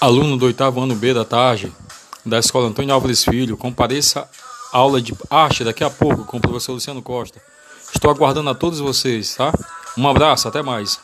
aluno do oitavo ano B da tarde da Escola Antônio Álvares Filho, compareça à aula de arte daqui a pouco com o professor Luciano Costa. Estou aguardando a todos vocês, tá? Um abraço, até mais.